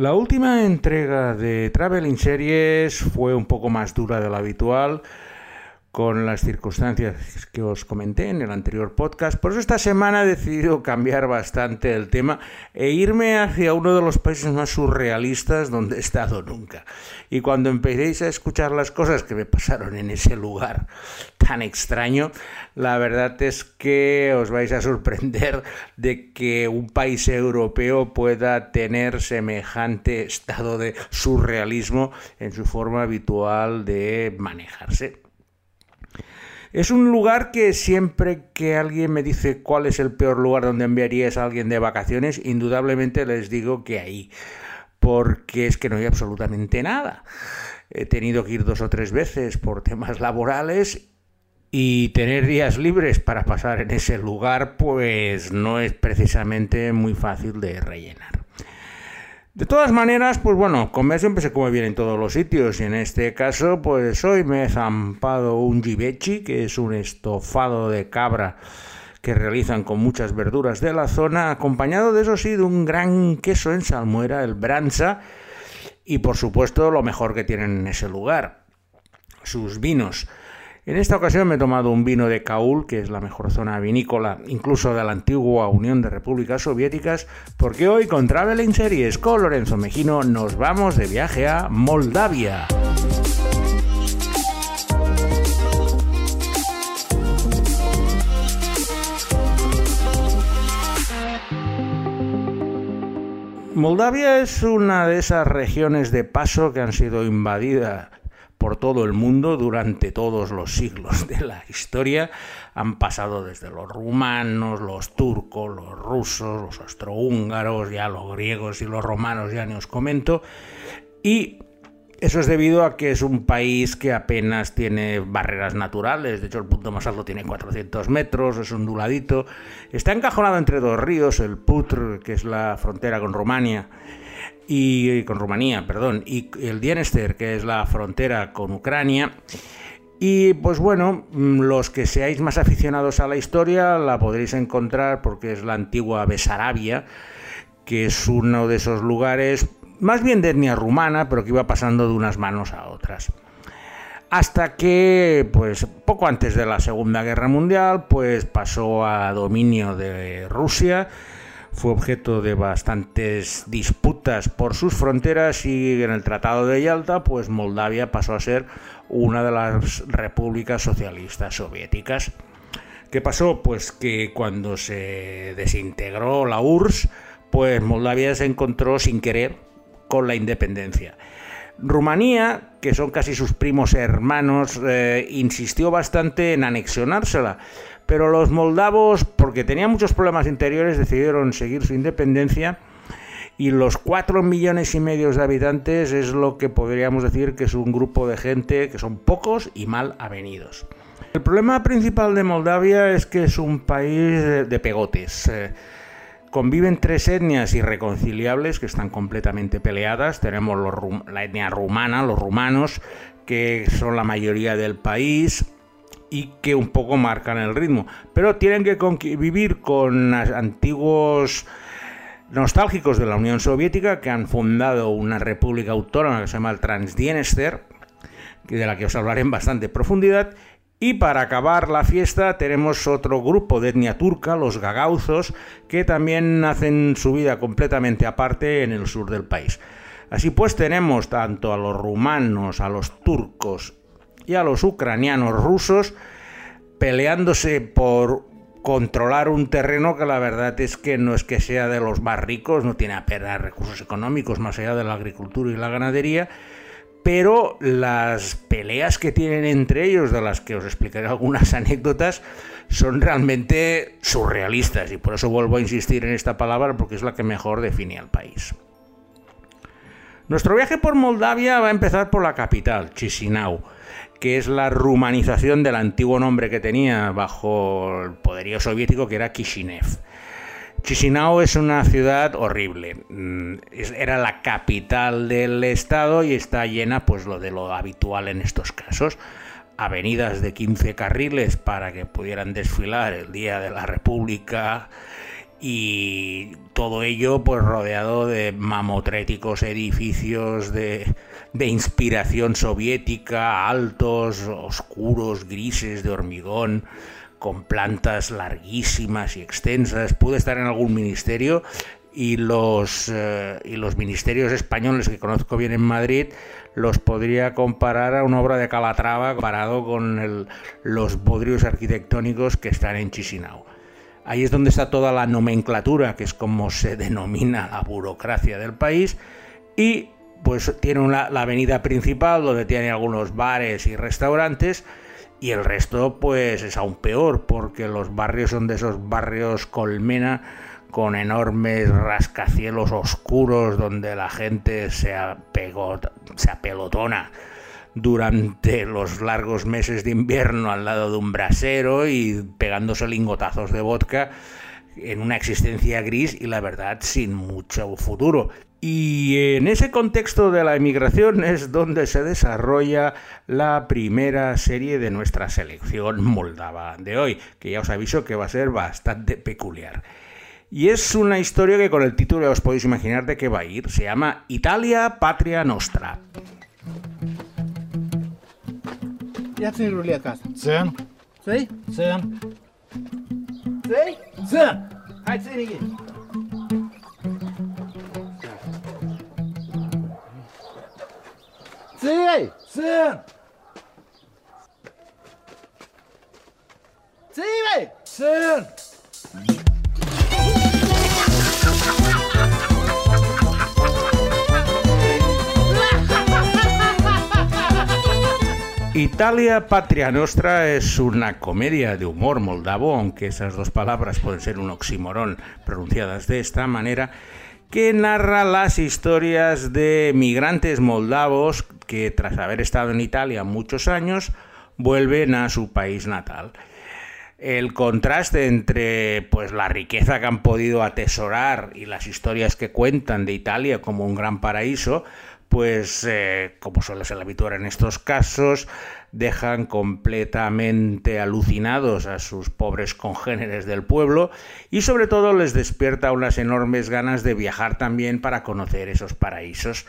La última entrega de Traveling Series fue un poco más dura de lo habitual con las circunstancias que os comenté en el anterior podcast. Por eso esta semana he decidido cambiar bastante el tema e irme hacia uno de los países más surrealistas donde he estado nunca. Y cuando empecéis a escuchar las cosas que me pasaron en ese lugar tan extraño, la verdad es que os vais a sorprender de que un país europeo pueda tener semejante estado de surrealismo en su forma habitual de manejarse. Es un lugar que siempre que alguien me dice cuál es el peor lugar donde enviarías a alguien de vacaciones, indudablemente les digo que ahí, porque es que no hay absolutamente nada. He tenido que ir dos o tres veces por temas laborales y tener días libres para pasar en ese lugar pues no es precisamente muy fácil de rellenar. De todas maneras, pues bueno, comer siempre se come bien en todos los sitios y en este caso, pues hoy me he zampado un givechi, que es un estofado de cabra que realizan con muchas verduras de la zona, acompañado de eso sí de un gran queso en salmuera, el branza, y por supuesto lo mejor que tienen en ese lugar, sus vinos. En esta ocasión me he tomado un vino de Kaul, que es la mejor zona vinícola, incluso de la antigua Unión de Repúblicas Soviéticas, porque hoy con Traveling Series con Lorenzo Mejino nos vamos de viaje a Moldavia. Moldavia es una de esas regiones de paso que han sido invadidas por todo el mundo durante todos los siglos de la historia. Han pasado desde los rumanos, los turcos, los rusos, los austrohúngaros, ya los griegos y los romanos, ya ni os comento. Y eso es debido a que es un país que apenas tiene barreras naturales, de hecho el punto más alto tiene 400 metros, es onduladito, está encajonado entre dos ríos, el Putr, que es la frontera con Rumania, y con Rumanía, perdón, y el Dienester, que es la frontera con Ucrania. Y pues bueno, mm, los que seáis más aficionados a la historia la podréis encontrar porque es la antigua Besarabia, que es uno de esos lugares más bien de etnia rumana, pero que iba pasando de unas manos a otras. Hasta que, pues poco antes de la Segunda Guerra Mundial, pues pasó a dominio de Rusia fue objeto de bastantes disputas por sus fronteras y en el Tratado de Yalta, pues Moldavia pasó a ser una de las repúblicas socialistas soviéticas. ¿Qué pasó? Pues que cuando se desintegró la URSS, pues Moldavia se encontró sin querer con la independencia. Rumanía, que son casi sus primos hermanos, eh, insistió bastante en anexionársela, pero los moldavos, porque tenían muchos problemas interiores, decidieron seguir su independencia y los cuatro millones y medio de habitantes es lo que podríamos decir que es un grupo de gente que son pocos y mal avenidos. El problema principal de Moldavia es que es un país de pegotes. Eh, conviven tres etnias irreconciliables que están completamente peleadas. Tenemos la etnia rumana, los rumanos, que son la mayoría del país y que un poco marcan el ritmo. Pero tienen que vivir con antiguos nostálgicos de la Unión Soviética que han fundado una república autónoma que se llama el Transdienester, de la que os hablaré en bastante profundidad. Y para acabar la fiesta tenemos otro grupo de etnia turca, los gagauzos, que también hacen su vida completamente aparte en el sur del país. Así pues tenemos tanto a los rumanos, a los turcos y a los ucranianos rusos peleándose por controlar un terreno que la verdad es que no es que sea de los más ricos, no tiene apenas recursos económicos más allá de la agricultura y la ganadería, pero las peleas que tienen entre ellos, de las que os explicaré algunas anécdotas, son realmente surrealistas y por eso vuelvo a insistir en esta palabra porque es la que mejor define al país. Nuestro viaje por Moldavia va a empezar por la capital, Chisinau que es la rumanización del antiguo nombre que tenía bajo el poderío soviético, que era Kishinev. Chisinau es una ciudad horrible. Mm, era la capital del estado y está llena, pues lo de lo habitual en estos casos. Avenidas de 15 carriles para que pudieran desfilar el día de la República y todo ello pues rodeado de mamotréticos edificios de, de inspiración soviética, altos, oscuros, grises, de hormigón, con plantas larguísimas y extensas. Pude estar en algún ministerio y los, eh, y los ministerios españoles que conozco bien en Madrid los podría comparar a una obra de Calatrava comparado con los bodrios arquitectónicos que están en Chisinau. Ahí es donde está toda la nomenclatura, que es como se denomina la burocracia del país, y pues tiene una, la avenida principal donde tiene algunos bares y restaurantes, y el resto pues es aún peor, porque los barrios son de esos barrios colmena con enormes rascacielos oscuros donde la gente se, se apelotona durante los largos meses de invierno al lado de un brasero y pegándose lingotazos de vodka en una existencia gris y la verdad sin mucho futuro. Y en ese contexto de la emigración es donde se desarrolla la primera serie de nuestra selección moldava de hoy, que ya os aviso que va a ser bastante peculiar. Y es una historia que con el título ya os podéis imaginar de qué va a ir. Se llama Italia Patria Nostra. Ții! Țin! Ții, băi! Țin! Italia Patria Nostra es una comedia de humor moldavo, aunque esas dos palabras pueden ser un oxímoron pronunciadas de esta manera, que narra las historias de migrantes moldavos que tras haber estado en Italia muchos años vuelven a su país natal. El contraste entre pues la riqueza que han podido atesorar y las historias que cuentan de Italia como un gran paraíso, pues eh, como suele ser habitual en estos casos, dejan completamente alucinados a sus pobres congéneres del pueblo y sobre todo les despierta unas enormes ganas de viajar también para conocer esos paraísos.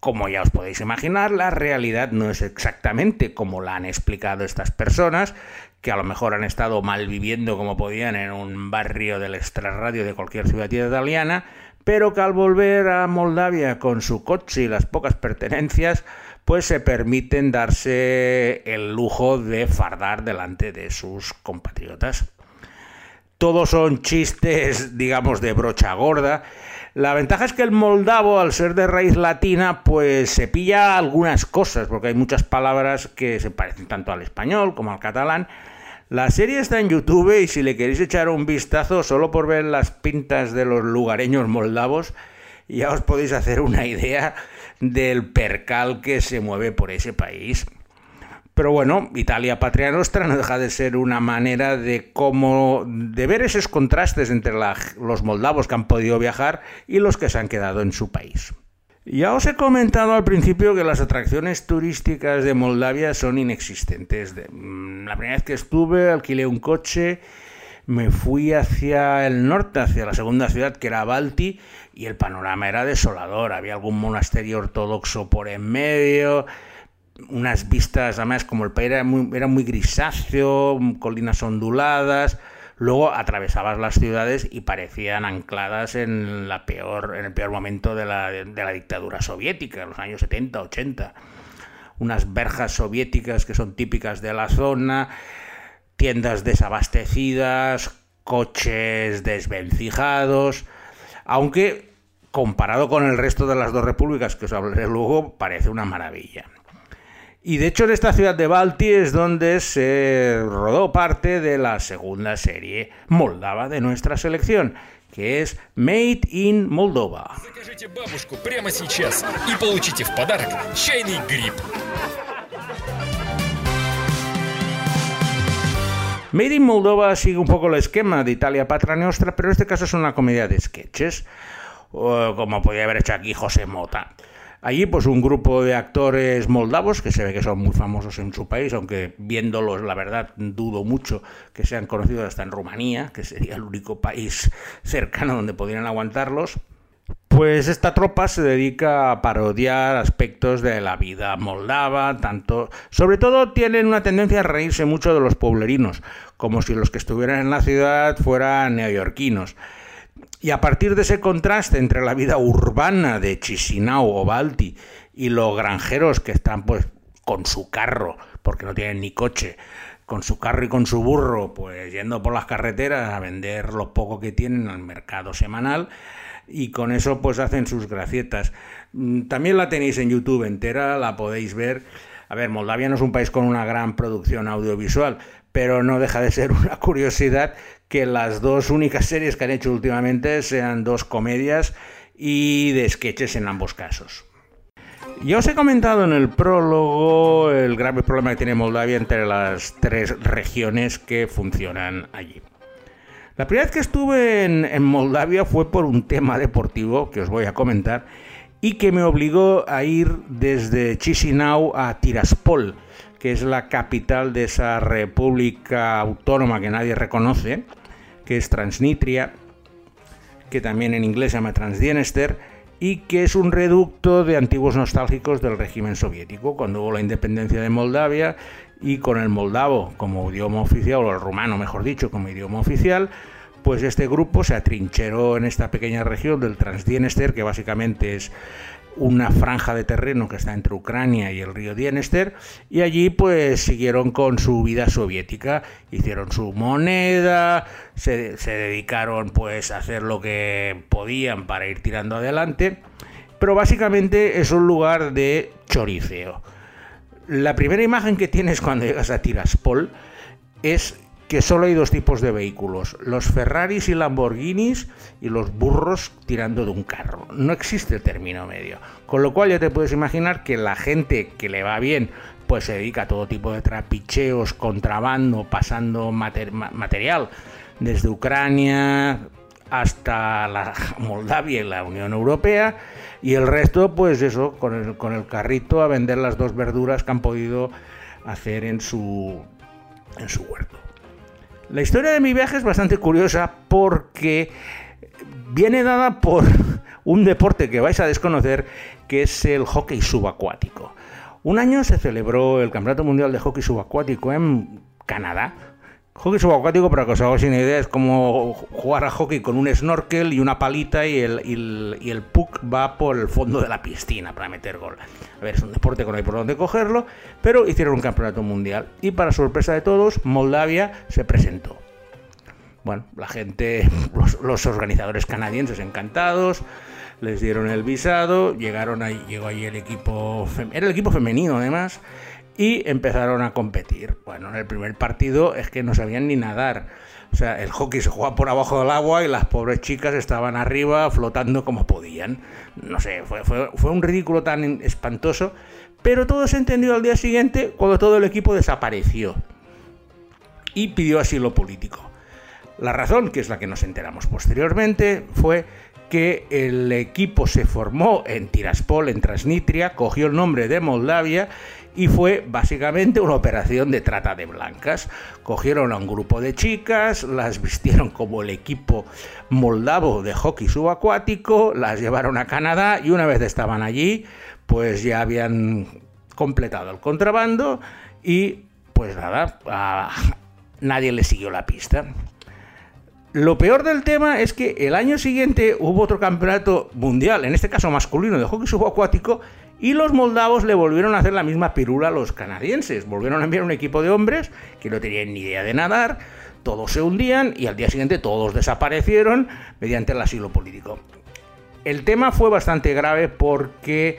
Como ya os podéis imaginar, la realidad no es exactamente como la han explicado estas personas, que a lo mejor han estado mal viviendo como podían en un barrio del extrarradio de cualquier ciudad italiana, pero que al volver a Moldavia con su coche y las pocas pertenencias, pues se permiten darse el lujo de fardar delante de sus compatriotas. Todos son chistes, digamos, de brocha gorda. La ventaja es que el moldavo, al ser de raíz latina, pues se pilla algunas cosas, porque hay muchas palabras que se parecen tanto al español como al catalán, la serie está en YouTube y si le queréis echar un vistazo solo por ver las pintas de los lugareños moldavos, ya os podéis hacer una idea del percal que se mueve por ese país. Pero bueno, Italia Patria Nostra no deja de ser una manera de cómo de ver esos contrastes entre los moldavos que han podido viajar y los que se han quedado en su país. Ya os he comentado al principio que las atracciones turísticas de Moldavia son inexistentes. Mm, la primera vez que estuve alquilé un coche, me fui hacia el norte, hacia la segunda ciudad que era Balti, y el panorama era desolador. Había algún monasterio ortodoxo por en medio, unas vistas, además como el país era muy, era muy grisáceo, colinas onduladas Luego atravesabas las ciudades y parecían ancladas en, la peor, en el peor momento de la, de la dictadura soviética, en los años 70, 80. Unas verjas soviéticas que son típicas de la zona, tiendas desabastecidas, coches desvencijados, aunque comparado con el resto de las dos repúblicas que os hablaré luego, parece una maravilla. Y de hecho en esta ciudad de Balti es donde se rodó parte de la segunda serie moldava de nuestra selección, que es Made in Moldova. Made in Moldova sigue un poco el esquema de Italia Patra Nostra, pero en este caso es una comedia de sketches, como podía haber hecho aquí José Mota. Allí, pues un grupo de actores moldavos que se ve que son muy famosos en su país, aunque viéndolos, la verdad, dudo mucho que sean conocidos hasta en Rumanía, que sería el único país cercano donde podrían aguantarlos. Pues esta tropa se dedica a parodiar aspectos de la vida moldava, tanto, sobre todo tienen una tendencia a reírse mucho de los pueblerinos, como si los que estuvieran en la ciudad fueran neoyorquinos. Y a partir de ese contraste entre la vida urbana de Chisinau o Balti y los granjeros que están pues con su carro, porque no tienen ni coche, con su carro y con su burro, pues yendo por las carreteras a vender lo poco que tienen al mercado semanal y con eso pues hacen sus gracietas. Mm, también la tenéis en YouTube entera, la podéis ver. A ver, Moldavia no es un país con una gran producción audiovisual, pero no deja de ser una curiosidad que las dos únicas series que han hecho últimamente sean dos comedias y de sketches en ambos casos. Ya os he comentado en el prólogo el grave problema que tiene Moldavia entre las tres regiones que funcionan allí. La primera vez que estuve en, Moldavia fue por un tema deportivo que os voy a comentar y que me obligó a ir desde Chisinau a Tiraspol, que es la capital de esa república autónoma que nadie reconoce, que es Transnistria, que también en inglés se llama Transdienester, y que es un reducto de antiguos nostálgicos del régimen soviético, cuando hubo la independencia de Moldavia y con el moldavo como idioma oficial, o el rumano mejor dicho, como idioma oficial, pues este grupo se atrincheró en esta pequeña región del Transdienester, que básicamente es una franja de terreno que está entre Ucrania y el río Dienester y allí pues siguieron con su vida soviética, hicieron su moneda, se, dedicaron pues a hacer lo que podían para ir tirando adelante, pero básicamente es un lugar de choriceo. La primera imagen que tienes cuando llegas a Tiraspol es que solo hay dos tipos de vehículos, los Ferraris y Lamborghinis y los burros tirando de un carro. No existe término medio. Con lo cual ya te puedes imaginar que la gente que le va bien pues se dedica a todo tipo de trapicheos, contrabando, pasando material desde Ucrania hasta la Moldavia y la Unión Europea y el resto pues eso con el, con el carrito a vender las dos verduras que han podido hacer en su en su huerto. La historia de mi viaje es bastante curiosa porque viene dada por un deporte que vais a desconocer, que es el hockey subacuático. Un año se celebró el Campeonato Mundial de Hockey Subacuático en Canadá, Hockey subacuático, para que os hagáis una idea, es como jugar a hockey con un snorkel y una palita y el, el, el puck va por el fondo de la piscina para meter gol. A ver, es un deporte que no hay por dónde cogerlo, pero hicieron un campeonato mundial y para sorpresa de todos, Moldavia se presentó. Bueno, la gente, los, los organizadores canadienses encantados, les dieron el visado, llegaron ahí, llegó ahí el equipo, era el equipo femenino además, y empezaron a competir. Bueno, en el primer partido es que no sabían ni nadar. O sea, el hockey se jugaba por abajo del agua y las pobres chicas estaban arriba flotando como podían. No sé, fue, fue, fue un ridículo tan espantoso. Pero todo se entendió al día siguiente cuando todo el equipo desapareció y pidió asilo político. La razón, que es la que nos enteramos posteriormente, fue que el equipo se formó en Tiraspol, en Transnistria, cogió el nombre de Moldavia y fue básicamente una operación de trata de blancas. Cogieron a un grupo de chicas, las vistieron como el equipo moldavo de hockey subacuático, las llevaron a Canadá y una vez estaban allí, pues ya habían completado el contrabando y pues nada, nadie le siguió la pista. Lo peor del tema es que el año siguiente hubo otro campeonato mundial, en este caso masculino, de hockey subacuático, y los moldavos le volvieron a hacer la misma pirula a los canadienses. Volvieron a enviar un equipo de hombres que no tenían ni idea de nadar, todos se hundían y al día siguiente todos desaparecieron mediante el asilo político. El tema fue bastante grave porque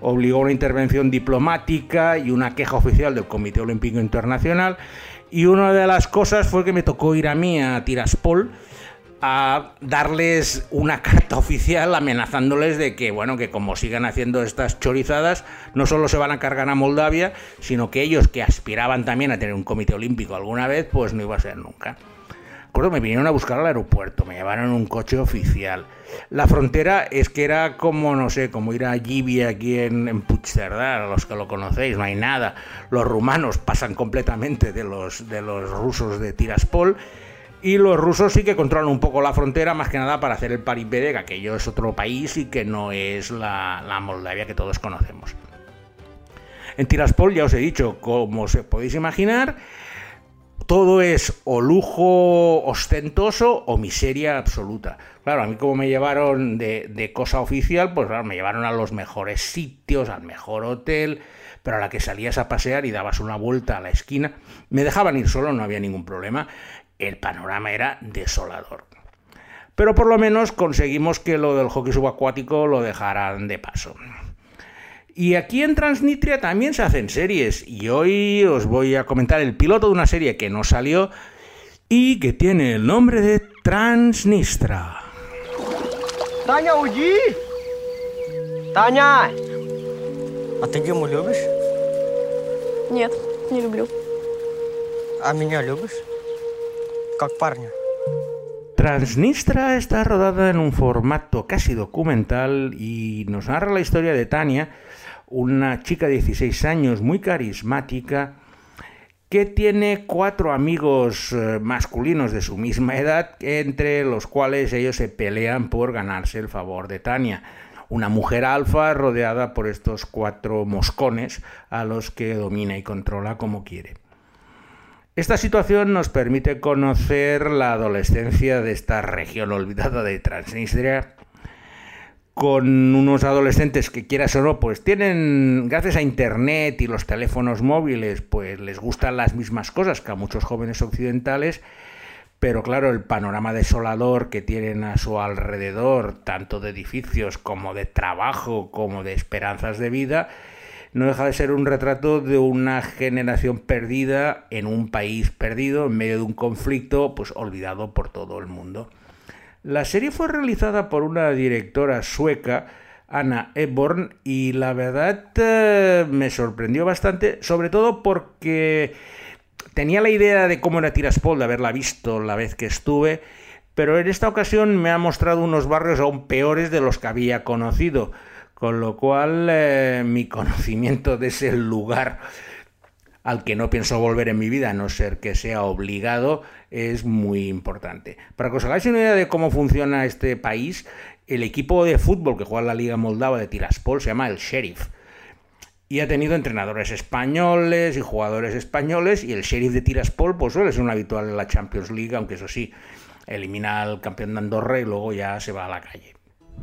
obligó a una intervención diplomática y una queja oficial del Comité Olímpico Internacional y una de las cosas fue que me tocó ir a mí a Tiraspol a darles una carta oficial amenazándoles de que, bueno, que como sigan haciendo estas chorizadas, no solo se van a cargar a Moldavia, sino que ellos que aspiraban también a tener un comité olímpico alguna vez, pues no iba a ser nunca. Recuerdo, me vinieron a buscar al aeropuerto, me llevaron en un coche oficial. La frontera es que era como, no sé, como ir a Gibia aquí en, en Puigcerdá, los que lo conocéis, no hay nada. Los rumanos pasan completamente de los, de los rusos de Tiraspol. Y los rusos sí que controlan un poco la frontera, más que nada para hacer el paripé que aquello es otro país y que no es la, Moldavia que todos conocemos. En Tiraspol, ya os he dicho, como os podéis imaginar, todo es o lujo ostentoso o miseria absoluta. Claro, a mí como me llevaron de, de, cosa oficial, pues claro, me llevaron a los mejores sitios, al mejor hotel, pero a la que salías a pasear y dabas una vuelta a la esquina, me dejaban ir solo, no había ningún problema El panorama era desolador. Pero por lo menos conseguimos que lo del hockey subacuático lo dejaran de paso. Y aquí en Transnistria también se hacen series. Y hoy os voy a comentar el piloto de una serie que no salió y que tiene el nombre de Transnistra. Таня, уйди! Таня! А ты Диму любишь? Нет, не люблю. А меня любишь? Как парня. Transnistra está rodada en un formato casi documental y nos narra la historia de Tania, una chica de 16 años muy carismática que tiene cuatro amigos eh, masculinos de su misma edad, entre los cuales ellos se pelean por ganarse el favor de Tania. Una mujer alfa rodeada por estos cuatro moscones a los que domina y controla como quiere. Esta situación nos permite conocer la adolescencia de esta región olvidada de Transnistria, con unos adolescentes que quieras o no, pues tienen, gracias a Internet y los teléfonos móviles, pues les gustan las mismas cosas que a muchos jóvenes occidentales, pero claro, el panorama desolador que tienen a su alrededor, tanto de edificios como de trabajo, como de esperanzas de vida, no deja de ser un retrato de una generación perdida en un país perdido, en medio de un conflicto, pues olvidado por todo el mundo. La serie fue realizada por una directora sueca, Anna Eborn, y la verdad eh, me sorprendió bastante, sobre todo porque tenía la idea de cómo era Tiraspol, de haberla visto la vez que estuve, pero en esta ocasión me ha mostrado unos barrios aún peores de los que había conocido, con lo cual eh, mi conocimiento de ese lugar al que no pienso volver en mi vida, a no ser que sea obligado, es muy importante. Para que os hagáis una idea de cómo funciona este país, el equipo de fútbol que juega en la Liga Moldava de Tiraspol se llama el Sheriff. Y ha tenido entrenadores españoles y jugadores españoles, y el Sheriff de Tiraspol pues suele ser un habitual en la Champions League, aunque eso sí, elimina al campeón de Andorra y luego ya se va a la calle.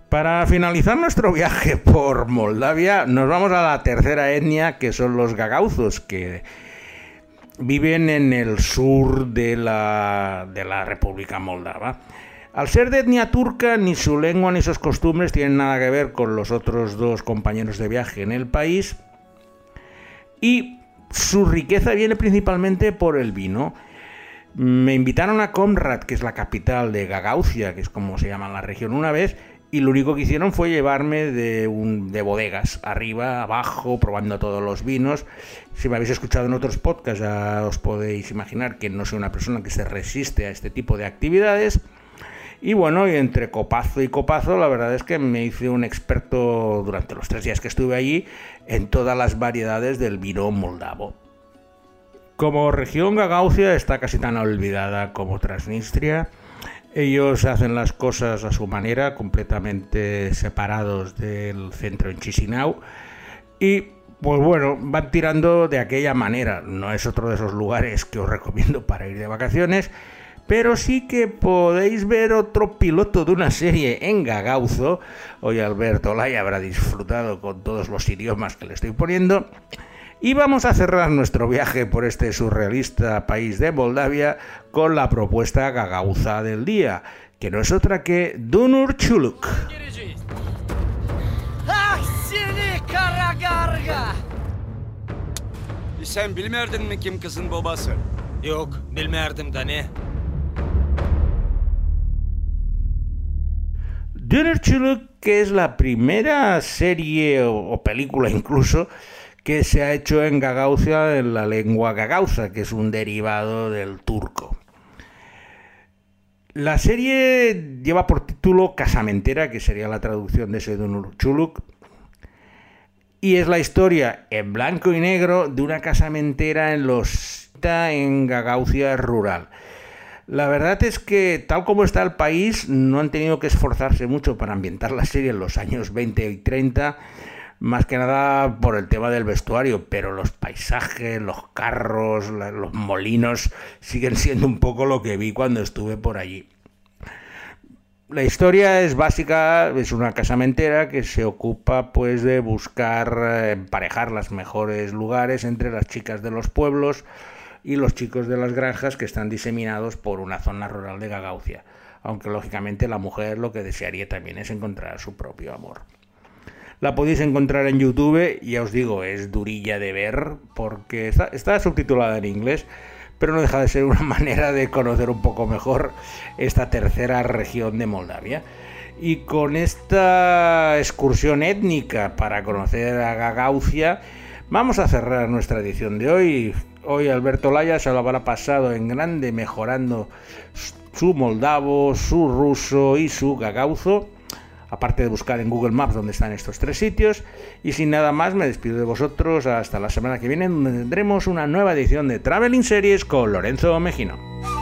Para finalizar nuestro viaje por Moldavia, nos vamos a la tercera etnia, que son los gagauzos, que viven en el sur de la, de la República Moldava. Al ser de etnia turca, ni su lengua ni sus costumbres tienen nada que ver con los otros dos compañeros de viaje en el país. Y su riqueza viene principalmente por el vino. Me invitaron a Comrad, que es la capital de Gagauzia, que es como se llama la región, una vez, y lo único que hicieron fue llevarme de, bodegas, arriba, abajo, probando todos los vinos. Si me habéis escuchado en otros podcasts ya os podéis imaginar que no soy una persona que se resiste a este tipo de actividades. Y bueno, entre copazo y copazo, la verdad es que me hice un experto durante los tres días que estuve allí en todas las variedades del vino moldavo. Como región Gagaucia está casi tan olvidada como Transnistria ellos hacen las cosas a su manera, completamente separados del centro en Chisinau. Y pues bueno, van tirando de aquella manera. No es otro de esos lugares que os recomiendo para ir de vacaciones. Pero sí que podéis ver otro piloto de una serie en Gagauzo. Hoy Alberto Lai habrá disfrutado con todos los idiomas que le estoy poniendo. Y vamos a cerrar nuestro viaje por este surrealista país de Moldavia con la propuesta gagauza del día, que no es otra que Dunur Chuluk. Ah garga! Sen bilmerdin mi kim kızın babası? Yok, bilmerdim da ne? Dunur Chuluk, que es la primera serie o, o película incluso que se ha hecho en Gagaucia en la lengua gagauza, que es un derivado del turco. La serie lleva por título Casamentera, que sería la traducción de Sedunur Chuluk, y es la historia en blanco y negro de una casamentera en los en Gagaucia rural. La verdad es que tal como está el país, no han tenido que esforzarse mucho para ambientar la serie en los años 20 y 30, más que nada por el tema del vestuario, pero los paisajes, los carros, los molinos siguen siendo un poco lo que vi cuando estuve por allí. La historia es básica, es una casamentera que se ocupa pues de buscar eh, emparejar los mejores lugares entre las chicas de los pueblos y los chicos de las granjas que están diseminados por una zona rural de Gagaucia, aunque lógicamente la mujer lo que desearía también es encontrar su propio amor. La podéis encontrar en YouTube, ya os digo, es durilla de ver porque está, subtitulada en inglés, pero no deja de ser una manera de conocer un poco mejor esta tercera región de Moldavia. Y con esta excursión étnica para conocer a Gagaucia, vamos a cerrar nuestra edición de hoy. Hoy Alberto Laya se lo habrá pasado en grande mejorando su moldavo, su ruso y su gagauzo aparte de buscar en Google Maps donde están estos tres sitios. Y sin nada más, me despido de vosotros hasta la semana que viene, donde tendremos una nueva edición de Traveling Series con Lorenzo Mejino.